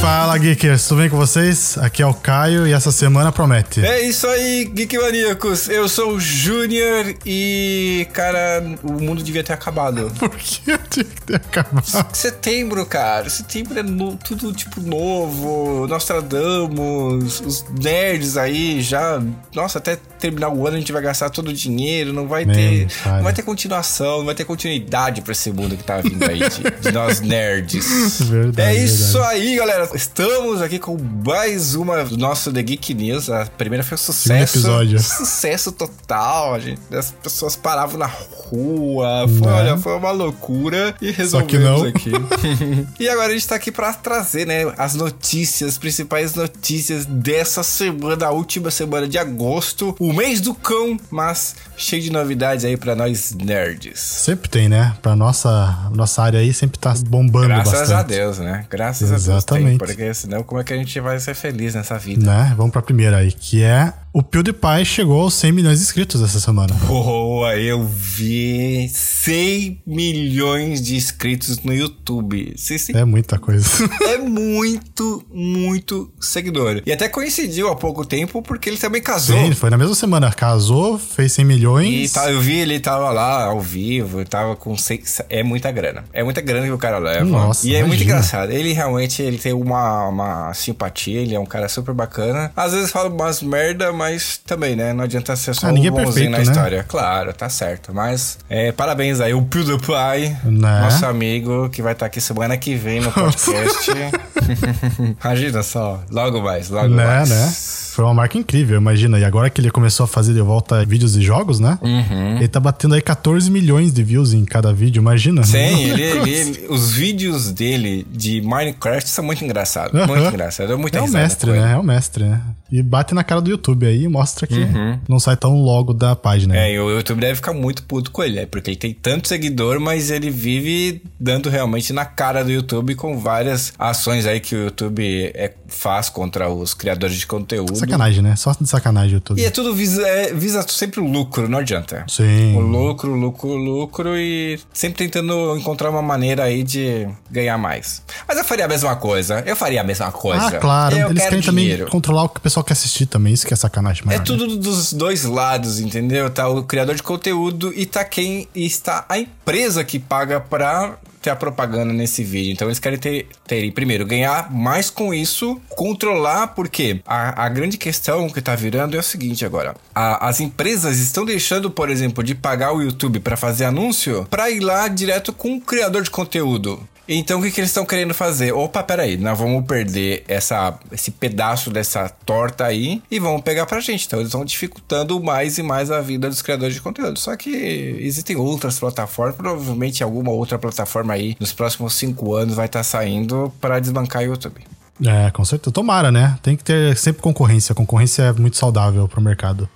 Fala, Geekers, tudo bem com vocês? Aqui é o Caio e essa semana promete. É isso aí, Geek Maníacos. Eu sou o Júnior e, cara, o mundo devia ter acabado. Por que tinha que ter acabado? Setembro, cara. Setembro é no- tudo tipo novo. Nostradamus, os nerds aí já. Nossa, até terminar o ano a gente vai gastar todo o dinheiro. Não vai ter. fale. Não vai ter continuação, não vai ter continuidade pra esse mundo que tá vindo aí de, de nós nerds. Verdade, é isso verdade. aí, galera. Estamos aqui com mais uma do nosso The Geek News. A primeira foi um sucesso. episódio. Sucesso total, gente. As pessoas paravam na rua. Foi, Né? olha, foi uma loucura. E Só que resolvemos não. aqui. e agora a gente tá aqui pra trazer, né, as notícias, as principais notícias dessa semana, a última semana de agosto. O mês do cão, mas cheio de novidades aí pra nós nerds. Sempre tem, né? Pra nossa, nossa área aí sempre tá bombando Graças bastante. a Deus, né? Graças a Deus. Exatamente. Porque senão como é que a gente vai ser feliz nessa vida? Né? Vamos pra primeira aí, que é o PewDiePie chegou aos 100 milhões de inscritos essa semana. Boa, eu vi 100 milhões de inscritos no YouTube. É muita coisa. é muito, muito seguidor. E até coincidiu há pouco tempo porque ele também casou. Sim, foi na mesma semana. Casou, fez 100 E milhões. tá, eu vi, ele tava lá ao vivo, tava com seis, é muita grana. É muita grana que o cara leva. Nossa, e é muito imagina. engraçado. Ele realmente ele tem uma, uma simpatia, ele é um cara super bacana. Às vezes fala umas merda, mas também, né? Não adianta ser só Ah, um ninguém é bonzinho na né? história. Claro, tá certo. Mas é, parabéns aí, o PewDiePie, Né? nosso amigo, que vai estar aqui semana que vem no podcast. Imagina só, logo mais, logo Né, mais. né? Foi uma marca incrível, imagina. E agora que ele começou a fazer de volta vídeos de jogos, né? Uhum. Ele tá batendo aí 14 milhões de views em cada vídeo, imagina. Sim, ele, ele- os vídeos dele de Minecraft são muito engraçados. Muito Aham. engraçado. É muito É o mestre, né? É o mestre, né? E bate na cara do YouTube aí e mostra que não sai tão logo da página. Uhum. É, e o YouTube deve ficar muito puto com ele, né? Porque ele tem tanto seguidor, mas ele vive dando realmente na cara do YouTube com várias ações aí que o YouTube é, faz contra os criadores de conteúdo. Sacanagem, né? Só de sacanagem o YouTube. E é tudo visa, é, visa sempre o lucro, não adianta. Sim. O lucro, lucro, lucro e sempre tentando encontrar uma maneira aí de ganhar mais. Mas eu faria a mesma coisa. Eu faria a mesma coisa. Ah, claro. Eu Eles querem também dinheiro. controlar o que o pessoal quer assistir também. Isso que é sacanagem maior. É né? tudo dos dois lados, entendeu? Tá o criador de conteúdo e tá quem e está a empresa que paga pra ter a propaganda nesse vídeo. Então eles querem ter, ter primeiro, ganhar mais com isso, controlar, porque a, a grande questão que tá virando é o seguinte agora. A- as empresas estão deixando, por exemplo, de pagar o YouTube pra fazer anúncio pra ir lá direto com o criador de conteúdo. Então o que, que eles estão querendo fazer? Opa, peraí, nós vamos perder essa, esse pedaço dessa torta aí e vamos pegar pra gente. Então eles estão dificultando mais e mais a vida dos criadores de conteúdo. Só que existem outras plataformas, provavelmente alguma outra plataforma aí nos próximos cinco anos vai estar saindo para desbancar o YouTube. É, com certeza. Tomara, né? Tem que ter sempre concorrência. Concorrência é muito saudável pro mercado.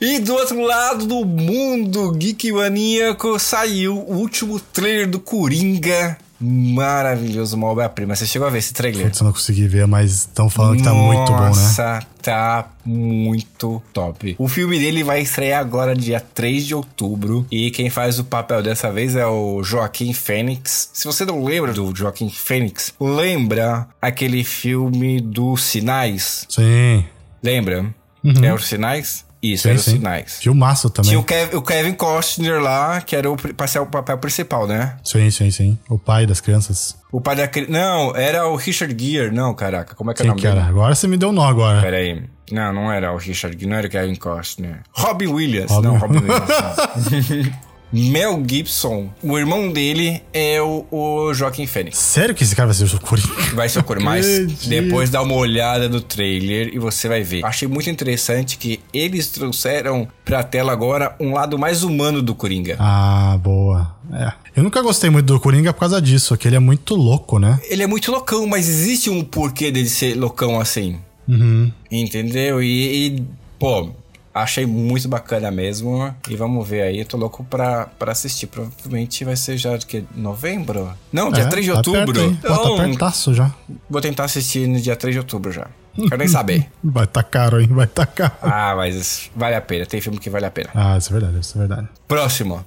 E do outro lado do mundo geek maníaco saiu o último trailer do Coringa. Maravilhoso, uma obra-prima. Você chegou a ver esse trailer? Putz, eu não consegui ver, mas estão falando que tá muito bom, né? Nossa, tá muito top. O filme dele vai estrear agora dia 3 de outubro. E quem faz o papel dessa vez é o Joaquim Fênix. Se você não lembra do Joaquim Fênix, lembra aquele filme dos Sinais? Sim. Lembra? É os Sinais? Isso, Sim, era sim. Sinais. Filmaço também. Tinha o, Kev- o Kevin Costner lá, que era o o papel principal, né? Sim, sim, sim. O pai das crianças. O pai da cri- Não, era o Richard Gere. Não, caraca, como é que é o nome que dele? era? Agora você me deu um nó agora. Pera aí. Não, não era o Richard Gere, não era o Kevin Costner. Robin Williams. Robin- Não, Robin Williams. Mel Gibson. O irmão dele é o, o Joaquim Fênix. Sério que esse cara vai ser o Coringa? Vai ser o Coringa, mas depois dá uma olhada no trailer e você vai ver. Achei muito interessante que eles trouxeram pra tela agora um lado mais humano do Coringa. Ah, boa. É. Eu nunca gostei muito do Coringa por causa disso, que ele é muito louco, né? Ele é muito loucão, mas existe um porquê dele ser loucão assim. Uhum. Entendeu? E, e, pô, achei muito bacana mesmo. E vamos ver aí, tô louco pra, pra assistir. Provavelmente vai ser já de que? Novembro? Não, dia É, 3 de tá outubro. Perto, hein? Pô, tá Então, pertaço já. vou tentar assistir no dia 3 de outubro já. Quero nem saber. Vai tá caro, hein? Vai tá caro. Ah, mas vale a pena. Tem filme que vale a pena. Ah, isso é verdade, isso é verdade. Próximo.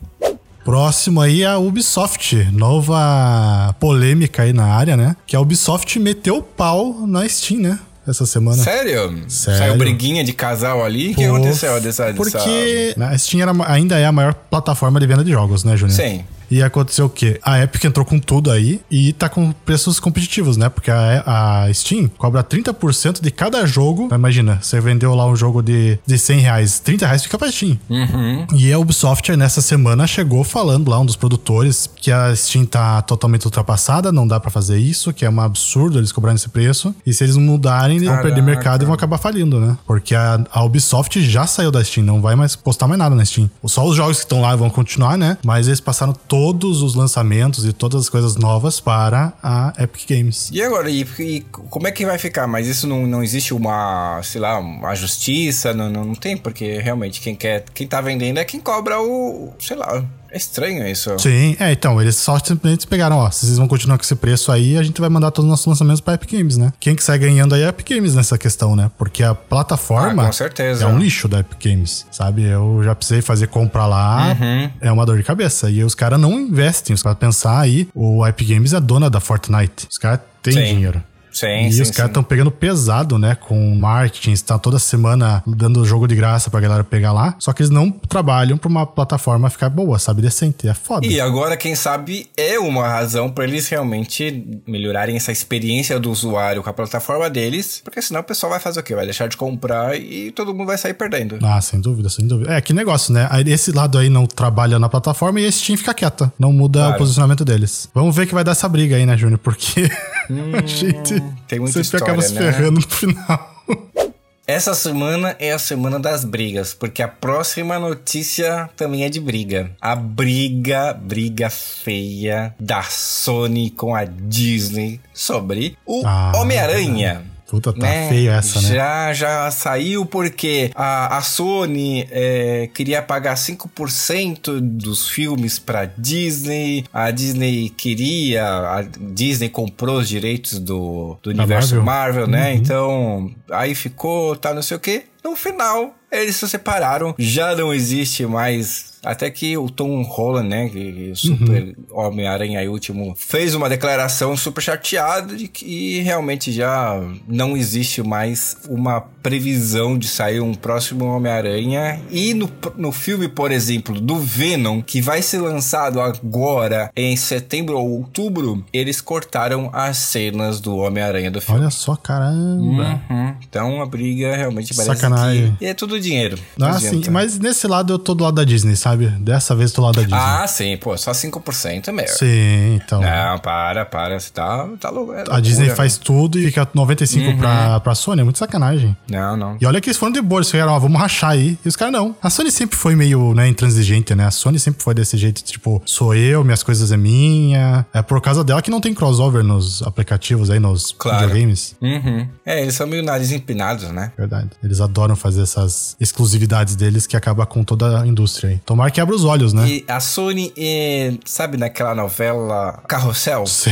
Próximo aí é a Ubisoft. Nova polêmica aí na área, né? Que a Ubisoft meteu o pau na Steam, né? Essa semana. Sério? Sério? Saiu briguinha de casal ali? O que aconteceu dessa, Porque dessa... a Steam era, ainda é a maior plataforma de venda de jogos, né, Júnior? Sim. E aconteceu o quê? A Epic entrou com tudo aí e tá com preços competitivos, né? Porque a, a Steam cobra 30% de cada jogo. Imagina, você vendeu lá um jogo de, de 100 reais, 30 reais fica pra Steam. Uhum. E a Ubisoft, nessa semana, chegou falando lá, um dos produtores, que a Steam tá totalmente ultrapassada, não dá para fazer isso, que é um absurdo eles cobrarem esse preço. E se eles mudarem, eles vão perder mercado e vão acabar falindo, né? Porque a, a Ubisoft já saiu da Steam, não vai mais postar mais nada na Steam. Só os jogos que estão lá vão continuar, né? Mas eles passaram todo todos os lançamentos e todas as coisas novas para a Epic Games. E agora, e, e como é que vai ficar? Mas isso não, não existe uma, sei lá, uma justiça? Não, não, não tem, porque realmente quem quer, quem tá vendendo é quem cobra o, sei lá, é estranho isso. Sim, é, então, eles só simplesmente pegaram, ó, se vocês vão continuar com esse preço aí, a gente vai mandar todos os nossos lançamentos pra Epic Games, né? Quem que sai ganhando aí é a Epic Games nessa questão, né? Porque a plataforma ah, com certeza. é um lixo da Epic Games, sabe? Eu já precisei fazer compra lá, uhum. é uma dor de cabeça. E os caras não investem, os caras pensar aí, o Epic Games é dona da Fortnite. Os caras têm dinheiro. Sim, e sim, os caras estão pegando pesado, né? Com marketing, está toda semana dando jogo de graça pra galera pegar lá. Só que eles não trabalham pra uma plataforma ficar boa, sabe? Decente. É foda. E agora, quem sabe, é uma razão para eles realmente melhorarem essa experiência do usuário com a plataforma deles. Porque senão o pessoal vai fazer o quê? Vai deixar de comprar e todo mundo vai sair perdendo. Ah, sem dúvida, sem dúvida. É, que negócio, né? Esse lado aí não trabalha na plataforma e esse Steam fica quieta. Não muda claro. o posicionamento deles. Vamos ver que vai dar essa briga aí, né, Júnior? Porque hum, a gente. Tem muita história, acaba se né? ferrando no final. Essa semana é a semana das brigas, porque a próxima notícia também é de briga. A briga, briga feia da Sony com a Disney sobre o ah, Homem-Aranha. Puta, tá né? feio essa, né? Já, já saiu porque a, a Sony é, queria pagar 5% dos filmes pra Disney. A Disney queria. A Disney comprou os direitos do, do universo Marvel, Marvel né? Uhum. Então, aí ficou, tá, não sei o quê. No final, eles se separaram. Já não existe mais até que o Tom Holland, né, que super uhum. Homem-Aranha aí último, fez uma declaração super chateada de que realmente já não existe mais uma previsão de sair um próximo Homem-Aranha. E no, no filme, por exemplo, do Venom, que vai ser lançado agora em setembro ou outubro, eles cortaram as cenas do Homem-Aranha do filme. Olha só, caramba. Uhum. Então a briga realmente parece Sacanagem. que... E é tudo dinheiro. Ah, sim. Mas nesse lado eu tô do lado da Disney, sabe? Dessa vez do lado da Disney. Ah, sim, pô, só 5% é melhor. Sim, então. Não, para, para, você tá, tá louco. É a Disney faz tudo e fica 95% uhum. pra, pra Sony, é muito sacanagem. Não, não. E olha que eles foram de boa, eles falaram, ó, vamos rachar aí. E os caras não. A Sony sempre foi meio, né, intransigente, né? A Sony sempre foi desse jeito, tipo, sou eu, minhas coisas é minha. É por causa dela que não tem crossover nos aplicativos aí, nos claro. videogames. Uhum. É, eles são meio nariz empinados, né? Verdade. Eles adoram fazer essas exclusividades deles que acaba com toda a indústria aí. Tomara que abra os olhos, né? E a Sony, é, sabe naquela novela Carrossel? Sim.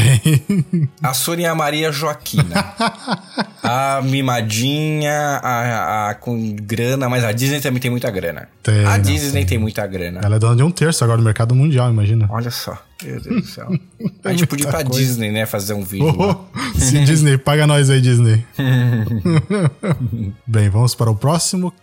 A Sony é a Maria Joaquina. a mimadinha, a, a, com grana, mas a Disney também tem muita grana. Tem, a Disney tem. tem muita grana. Ela é dona de um terço agora no mercado mundial, imagina. Olha só. Meu Deus do céu. A gente podia ir pra coisa. Disney, né? Fazer um vídeo. Oh, sim, Disney, paga nós aí, Disney. Bem, vamos para o próximo.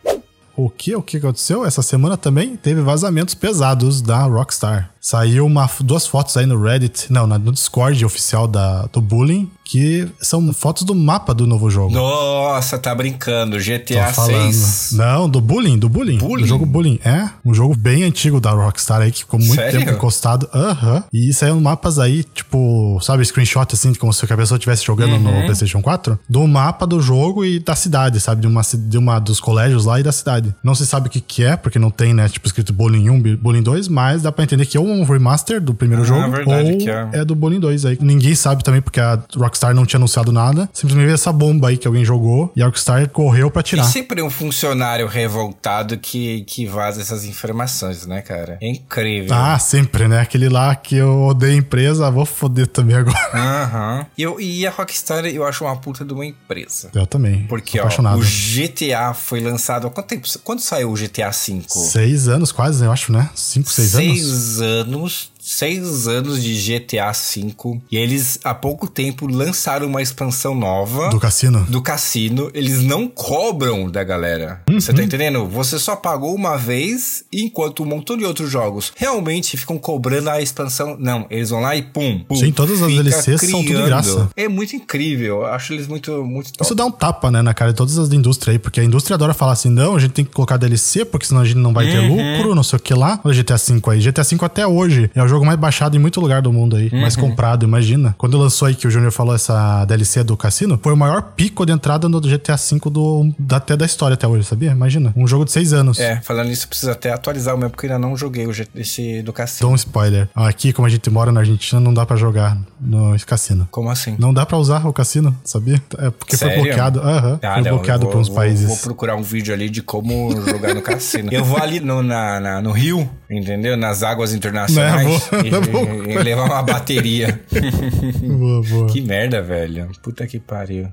O que? O que aconteceu? Essa semana também teve vazamentos pesados da Rockstar. Saiu uma, duas fotos aí no Reddit, não, no Discord oficial da, do Bullying, que são fotos do mapa do novo jogo. Nossa, tá brincando. GTA 6. Não, do Bullying, do Bullying. Bullying? Do jogo Bullying. É, um jogo bem antigo da Rockstar aí, que ficou muito Sério? tempo encostado. Aham. Uhum. E saíram mapas aí, tipo, sabe, screenshot assim, como se a pessoa estivesse jogando uhum. no PlayStation 4, do mapa do jogo e da cidade, sabe? De uma, de uma dos colégios lá e da cidade. Não se sabe o que, que é, porque não tem, né, tipo, escrito Bullying 1, Bullying 2, mas dá pra entender que é um remaster do primeiro ah, jogo verdade, ou é. é do Bullying 2 aí. Ninguém sabe também, porque a Rockstar não tinha anunciado nada. Simplesmente veio essa bomba aí que alguém jogou e a Rockstar correu para tirar. E sempre um funcionário revoltado que, que vaza essas informações, né, cara? É incrível. Ah, sempre, né? Aquele lá que eu odeio a empresa, vou foder também agora. Aham. Uhum. E a Rockstar eu acho uma puta de uma empresa. Eu também. Porque, ó, o GTA foi lançado há quanto tempo Quando saiu o GTA V? Seis anos quase, eu acho, né? Cinco, seis, seis anos. Seis anos anos seis anos de GTA V e eles há pouco tempo lançaram uma expansão nova do cassino. Do cassino, eles não cobram da galera. Uhum. Você tá entendendo? Você só pagou uma vez, enquanto um montão de outros jogos realmente ficam cobrando a expansão. Não, eles vão lá e pum, pum. Sim, todas as DLCs criando. são tudo graça. É muito incrível. Eu acho eles muito muito top. Isso dá um tapa, né, na cara de todas as da indústria aí, porque a indústria adora falar assim: "Não, a gente tem que colocar DLC, porque senão a gente não vai ter uhum. lucro, não sei o que lá". O GTA V aí, GTA V até hoje é o jogo mais baixado em muito lugar do mundo aí, uhum. mais comprado, imagina. Quando lançou aí que o Júnior falou essa DLC do cassino, foi o maior pico de entrada no GTA V do, da, até da história até hoje, sabia? Imagina. Um jogo de seis anos. É, falando nisso, precisa até atualizar o meu, porque ainda não joguei o esse do cassino. Dou um spoiler. Aqui, como a gente mora na Argentina, não dá para jogar no cassino. Como assim? Não dá para usar o cassino, sabia? É porque Sério? foi bloqueado. Aham. Uhum, ah, foi não, bloqueado por uns vou, países. Vou procurar um vídeo ali de como jogar no cassino. Eu vou ali no, na, na, no Rio, entendeu? Nas águas internacionais. Não, e, não vou. e levar uma bateria. boa, boa. Que merda, velho. Puta que pariu.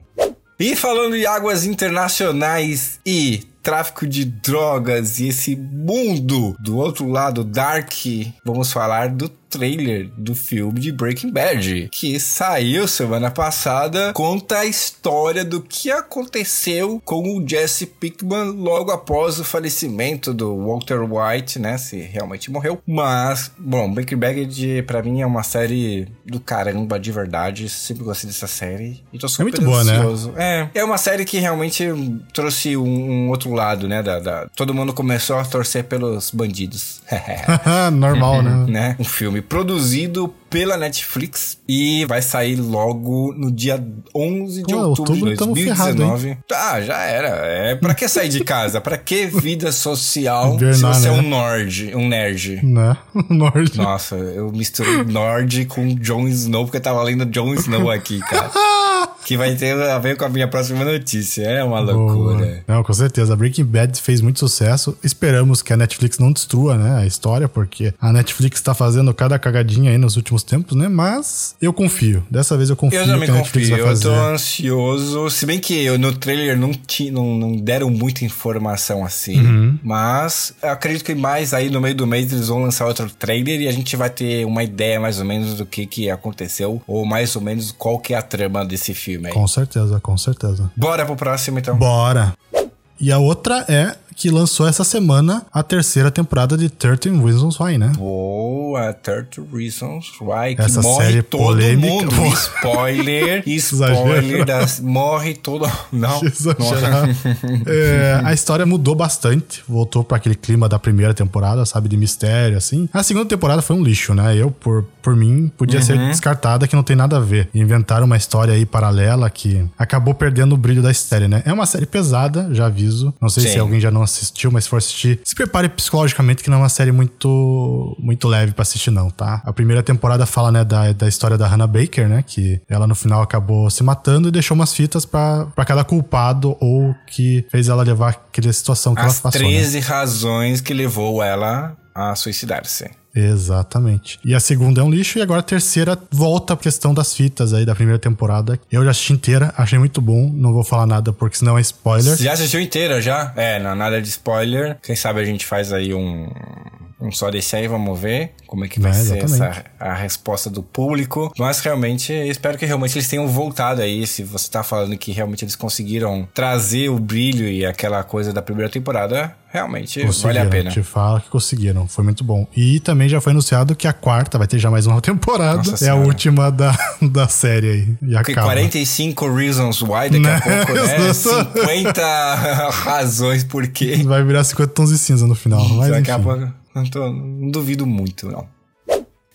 E falando de águas internacionais e tráfico de drogas e esse mundo do outro lado dark, vamos falar do trailer do filme de Breaking Bad, que saiu semana passada, conta a história do que aconteceu com o Jesse Pinkman logo após o falecimento do Walter White, né, se realmente morreu. Mas, bom, Breaking Bad para mim é uma série do caramba de verdade, sempre gostei dessa série e tô super é muito boa, né? ansioso. Né? É, é uma série que realmente trouxe um, um outro lado, né, da, da, todo mundo começou a torcer pelos bandidos. Normal, né? né? Um filme filme produzido pela Netflix e vai sair logo no dia 11 de Pô, outubro, de 2019. Ferrado, ah, já era. É para que sair de casa? Para que vida social Vernar, se você né? é um nerd, um nerd? Né? Nord. Nossa, eu misturei nerd com Jon Snow porque eu tava lendo Jon Snow aqui, cara. que vai ter a ver com a minha próxima notícia. É uma loucura. Não, com certeza. Breaking Bad fez muito sucesso. Esperamos que a Netflix não destrua, né, a história, porque a Netflix tá fazendo cada cagadinha aí nos últimos tempos, né? Mas eu confio. Dessa vez eu confio eu também confio. Eu tô ansioso. Se bem que eu, no trailer não, ti, não, não deram muita informação assim. Uhum. Mas acredito que mais aí no meio do mês eles vão lançar outro trailer e a gente vai ter uma ideia mais ou menos do que, que aconteceu. Ou mais ou menos qual que é a trama desse filme aí. Com certeza, com certeza. Bora pro próximo então. Bora. E a outra é que lançou essa semana a terceira temporada de 13 Reasons Why, né? Boa, 30 Reasons Why. Que essa morre série todo polêmica. mundo. Spoiler, spoiler, das, morre todo... Não, é, a história mudou bastante, voltou para aquele clima da primeira temporada, sabe, de mistério, assim. A segunda temporada foi um lixo, né? Eu, por, por mim, podia uhum. ser descartada, que não tem nada a ver. Inventaram uma história aí paralela que acabou perdendo o brilho da série, né? É uma série pesada, já aviso. Não sei Sim. se alguém já não assistiu, mas se for assistir, se prepare psicologicamente que não é uma série muito muito leve para assistir não, tá? A primeira temporada fala, né, da, da história da Hannah Baker, né, que ela no final acabou se matando e deixou umas fitas para cada culpado ou que fez ela levar aquela situação que As ela passou. As 13 né? razões que levou ela a suicidar-se. Exatamente. E a segunda é um lixo, e agora a terceira volta a questão das fitas aí da primeira temporada. Eu já assisti inteira, achei muito bom. Não vou falar nada porque senão é spoiler. Já assistiu inteira já? É, não, nada de spoiler. Quem sabe a gente faz aí um um só desse aí, vamos ver como é que vai é, ser essa, a resposta do público. Mas realmente, espero que realmente eles tenham voltado aí. Se você tá falando que realmente eles conseguiram trazer o brilho e aquela coisa da primeira temporada, realmente vale a pena. Te fala que conseguiram, foi muito bom. E também já foi anunciado que a quarta vai ter já mais uma temporada. Nossa é a última da, da série aí. E acaba. 45 Reasons Why daqui né? a pouco, né? 50 razões por quê. Vai virar 50 tons de cinza no final. Mas daqui enfim. a pouco. Não, tô, não duvido muito.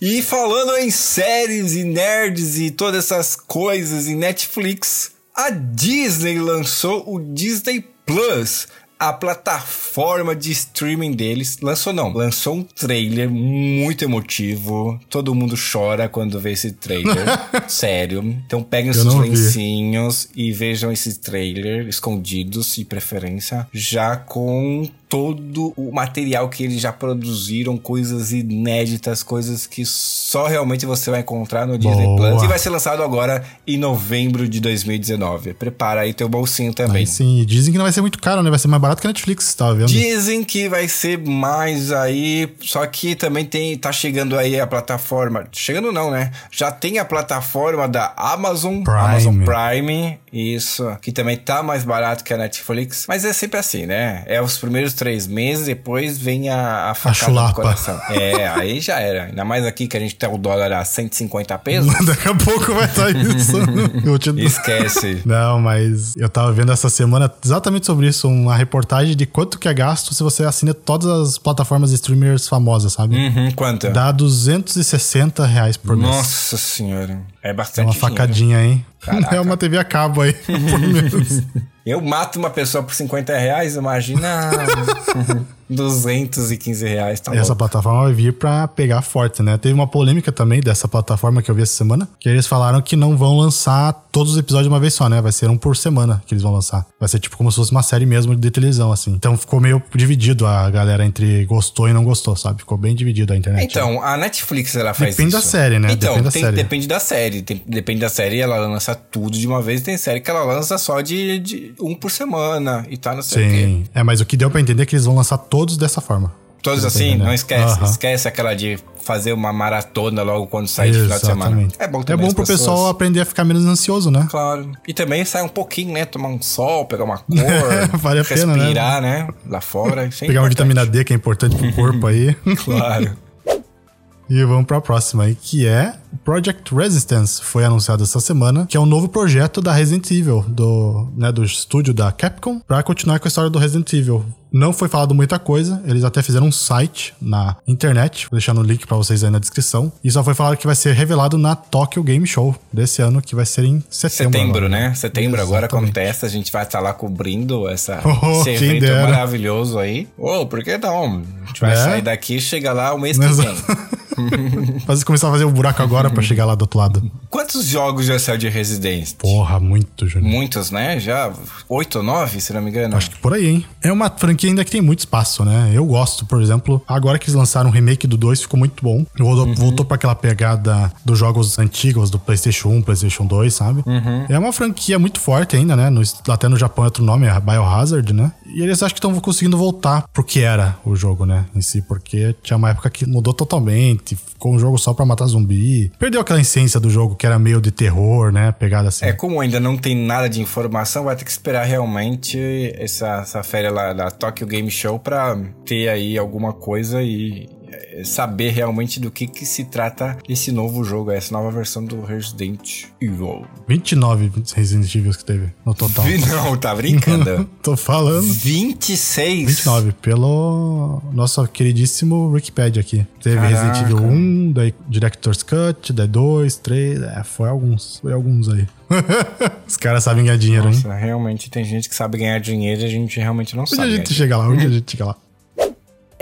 E falando em séries e nerds e todas essas coisas em Netflix, a Disney lançou o Disney Plus, a plataforma de streaming deles lançou não, lançou um trailer muito emotivo. Todo mundo chora quando vê esse trailer. Sério. Então peguem os seus lencinhos e vejam esse trailer escondidos de preferência, já com todo o material que eles já produziram, coisas inéditas, coisas que só realmente você vai encontrar no Disney Boa. Plus. E vai ser lançado agora em novembro de 2019. Prepara aí teu bolsinho também. Aí sim, dizem que não vai ser muito caro, né? Vai ser mais barato que a Netflix, tava vendo? Dizem que vai ser mais aí, só que também tem, tá chegando aí a plataforma. Chegando não, né? Já tem a plataforma da Amazon, Prime. Amazon Prime, isso, que também tá mais barato que a Netflix. Mas é sempre assim, né? É os primeiros três meses, depois vem a, a facada chulapa. do coração. É, aí já era. Ainda mais aqui que a gente tem o dólar a 150 pesos. Daqui a pouco vai estar isso. Eu te... Esquece. Não, mas eu tava vendo essa semana exatamente sobre isso, uma reportagem de quanto que é gasto se você assina todas as plataformas de streamers famosas, sabe? Uhum, quanto? Dá 260 reais por mês. Nossa senhora. É É bastante uma dinheiro. facadinha, hein? Caraca. É uma TV a cabo aí. Eu mato uma pessoa por 50 reais, imagina 215 reais, tá Essa louco. plataforma vai vir pra pegar forte, né? Teve uma polêmica também dessa plataforma que eu vi essa semana, que eles falaram que não vão lançar todos os episódios de uma vez só, né? Vai ser um por semana que eles vão lançar. Vai ser tipo como se fosse uma série mesmo de televisão, assim. Então ficou meio dividido a galera entre gostou e não gostou, sabe? Ficou bem dividido a internet. Então, a Netflix ela faz Depende isso. da série, né? Então, Depende da tem- série. depende da série. Tem- depende da série, ela lança tudo de uma vez. Tem série que ela lança só de, de um por semana e tá, não sei o quê. Sim. É, mas o que deu pra entender é que eles vão lançar todos dessa forma. Todos assim, não esquece. Aham. Esquece aquela de fazer uma maratona logo quando sair de final de semana. É bom É também bom as pro pessoas- pessoal aprender a ficar menos ansioso, né? Claro. E também sai um pouquinho, né? Tomar um sol, pegar uma cor, Vale a pena, né? respirar, né? Lá fora. Isso é Pegar uma importante. vitamina D que é importante pro corpo aí. Claro. E vamos pra próxima aí, que é Project Resistance. Foi anunciado essa semana, que é um novo projeto da Resident Evil, do, né, do estúdio da Capcom, pra continuar com a história do Resident Evil. Não foi falado muita coisa, eles até fizeram um site na internet, vou deixar no link pra vocês aí na descrição. E só foi falado que vai ser revelado na Tokyo Game Show desse ano, que vai ser em setembro. Setembro, agora. né? Setembro agora Exatamente. acontece, a gente vai estar lá cobrindo essa, Oh, esse evento dera. maravilhoso aí. Ô, por que não? A gente vai É. sair daqui e chega lá o mês que vem. Mas começar a fazer o buraco agora pra chegar lá do outro lado. Quantos jogos já saiu de Resident? Porra, muito, Júnior. Muitos, né? Já oito ou nove, se não me engano. Acho que por aí, hein? É uma franquia ainda que tem muito espaço, né? Eu gosto, por exemplo, agora que eles lançaram o remake do 2, ficou muito bom. Voltou, Uhum. voltou pra aquela pegada dos jogos antigos, do PlayStation 1, PlayStation 2, sabe? Uhum. É uma franquia muito forte ainda, né? No, até no Japão é outro nome, é Biohazard, né? E eles acho que estão conseguindo voltar pro que era o jogo, né? Em si, porque tinha uma época que mudou totalmente, ficou um jogo só pra matar zumbi. Perdeu aquela essência do jogo que era meio de terror, né? Pegada assim. É, como ainda não tem nada de informação, vai ter que esperar realmente essa, essa férias lá da Tokyo Game Show pra ter aí alguma coisa e saber realmente do que, que se trata esse novo jogo, essa nova versão do Resident Evil. 29 Resident Evil que teve no total. Não, tá brincando. Tô falando. 26? 29, pelo nosso queridíssimo Wikipedia aqui. Teve Caraca. Resident Evil 1, daí Director's Cut, daí 2, 3, é, foi alguns, foi alguns aí. Os caras sabem ganhar dinheiro, hein? Nossa, realmente tem gente que sabe ganhar dinheiro e a gente realmente não Onde sabe. a ganhar gente chega lá? Onde a gente chega lá?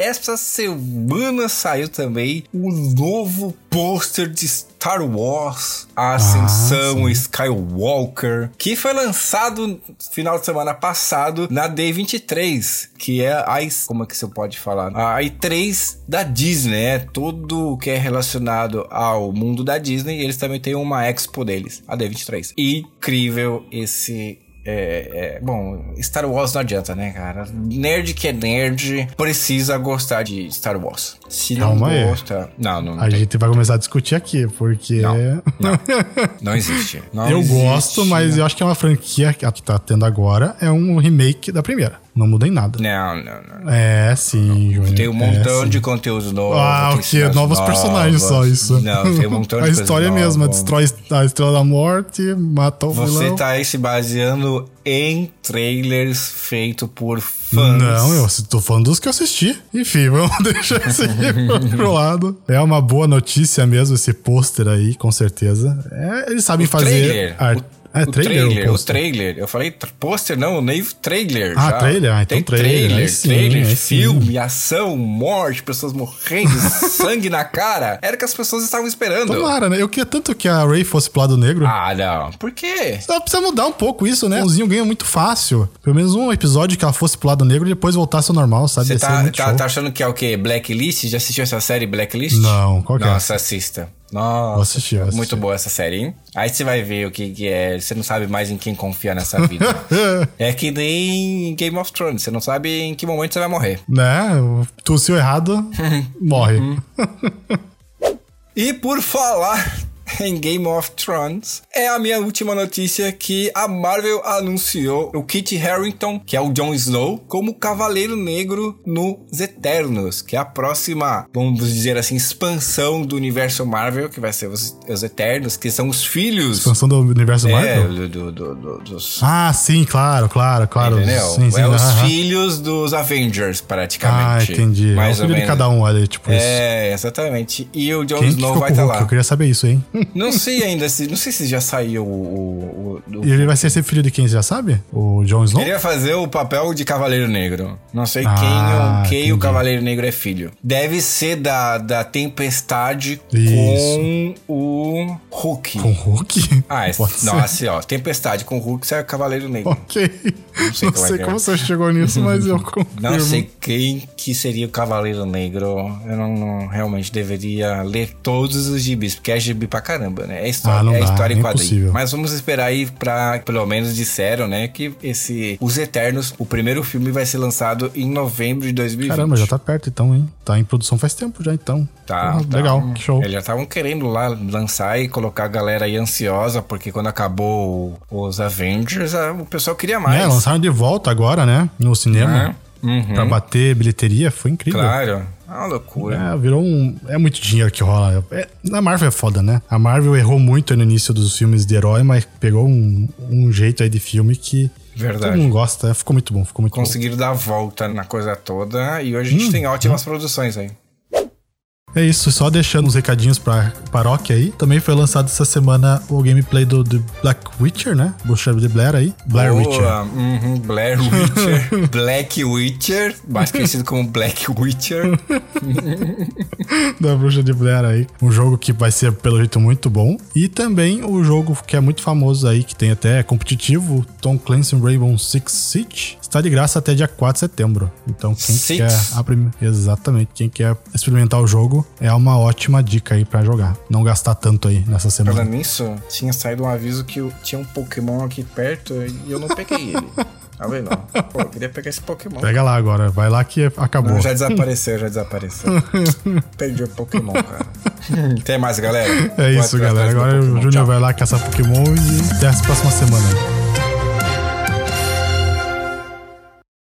Essa semana saiu também o novo pôster de Star Wars, a Ascensão Skywalker, que foi lançado no final de semana passado na D23, que é a, como é que você pode falar? A I3 da Disney, é tudo que é relacionado ao mundo da Disney, eles também têm uma expo deles, a D23. Incrível esse é, é, bom, Star Wars não adianta, né, cara? Nerd que é nerd precisa gostar de Star Wars. Se não Calma aí. gosta. Não, não, não, A tem. gente vai começar a discutir aqui, porque Não, não existe. Não eu existe. gosto, mas eu acho que é uma franquia que a que tá tendo agora é um remake da primeira. Não muda em nada. Não, não, não. É, sim, Júnior. Tem um é, montão sim. de conteúdo novo. Ah, o que? cenas Novos personagens só isso. Não, tem um montão de A história nova. mesma, destrói a Estrela da Morte, mata o Você vilão. tá aí se baseando em trailers feitos por fãs. Não, eu tô falando dos que eu assisti. Enfim, vamos deixar isso aí pro lado. É uma boa notícia mesmo esse pôster aí, com certeza. É, eles sabem O fazer. trailer? ar- É, o trailer trailer, o trailer. Eu falei pôster, não, nem trailer. Ah, já. trailer? Ah, então Tem trailer, trailer, sim, trailer, filme, ação, morte, pessoas morrendo, sangue na cara. Era o que as pessoas estavam esperando. Tomara, né? Eu queria tanto que a Ray fosse pro lado negro. Ah, não. Por quê? Só precisa mudar um pouco isso, né? O Zinho ganha muito fácil. Pelo menos um episódio que ela fosse pro lado negro e depois voltasse ao normal, sabe? Você tá, tá, tá achando que é o quê? Blacklist? Já assistiu essa série Blacklist? Não, qual que é? Nossa, assista. Nossa, Vou assistir, vou assistir. muito boa essa série, hein? Aí você vai ver o que, que é. Você não sabe mais em quem confiar nessa vida. é que nem Game of Thrones. Você não sabe em que momento você vai morrer. né? Tossiu errado, morre. Uhum. E por falar em Game of Thrones, é a minha última notícia que a Marvel anunciou o Kit Harington, que é o Jon Snow, como Cavaleiro Negro nos Eternos, que é a próxima, vamos dizer assim, expansão do universo Marvel, que vai ser os, os Eternos, que são os filhos Expansão do universo é, Marvel? do, do- do- dos Ah, sim, claro, claro, claro. Entendeu? Sim, sim, é os filhos dos Avengers, praticamente. Ah, entendi. Mais é o ou filho de cada um ali, tipo isso. É, exatamente. E o Jon Quem que Snow ficou vai estar Hulk? lá. Eu queria saber isso, hein? Não sei ainda, se, não sei se já saiu o. o, o- E ele vai ser filho de quem, já sabe? O Jon Snow? Ele ia fazer o papel de Cavaleiro Negro. Não sei Ah, quem, o- quem o. Cavaleiro Negro é filho. Deve ser da, da Tempestade Isso. com o Hulk. Com o Hulk? Ah, é, ser. não, assim, ó. Tempestade com o Hulk sai o Cavaleiro Negro. Ok. Não sei, sei como é que é. como você chegou nisso, mas eu confirmo. Não sei quem que seria o Cavaleiro Negro. Eu não, não- realmente deveria ler todos os gibis, porque é gibi pra caramba, né? É história, Ah, não é dá, história é em quadrinho. impossível. Mas vamos esperar aí pra. Pelo menos disseram, né? Que esse. Os Eternos, o primeiro filme vai ser lançado em novembro de 2020. Caramba, já tá perto então, hein? Tá em produção faz tempo já então. Tá, Porra, tá. Legal, que show. Eles já estavam querendo lá lançar e colocar a galera aí ansiosa, porque quando acabou os Avengers, o pessoal queria mais. É, lançaram de volta agora, né? No cinema. É. Uhum. Pra bater bilheteria, foi incrível. Claro. É uma loucura. É, virou um. É muito dinheiro que rola. É, a Marvel é foda, né? A Marvel errou muito no início dos filmes de herói, mas pegou um, um jeito aí de filme que Verdade. todo mundo gosta. Ficou muito bom, ficou muito conseguiram dar a volta na coisa toda e hoje a gente tem ótimas produções aí. É isso, só deixando os recadinhos pra paróquia aí. Também foi lançado essa semana o gameplay do, do Black Witcher, né? Bruxa de Blair aí. Blair Boa, Witcher. uhum, Blair Witcher, Black Witcher, mais conhecido como Black Witcher. da Bruxa de Blair aí. Um jogo que vai ser, pelo jeito, muito bom. E também o jogo que é muito famoso aí, que tem até competitivo, Tom Clancy Rainbow Six Siege. Está de graça até dia 4 de setembro. Então, quem Six? quer... A prim... Exatamente. Quem quer experimentar o jogo, é uma ótima dica aí pra jogar. Não gastar tanto aí nessa semana. Falando nisso, tinha saído um aviso que tinha um Pokémon aqui perto e eu não peguei ele. Tá vendo? Pô, eu queria pegar esse Pokémon. Pega lá agora. Vai lá que acabou. Não, já desapareceu, já desapareceu. Perdi o Pokémon, cara. Tem mais, galera? É Vou isso, galera. Agora o Júnior vai lá caçar Pokémon e até a próxima semana aí.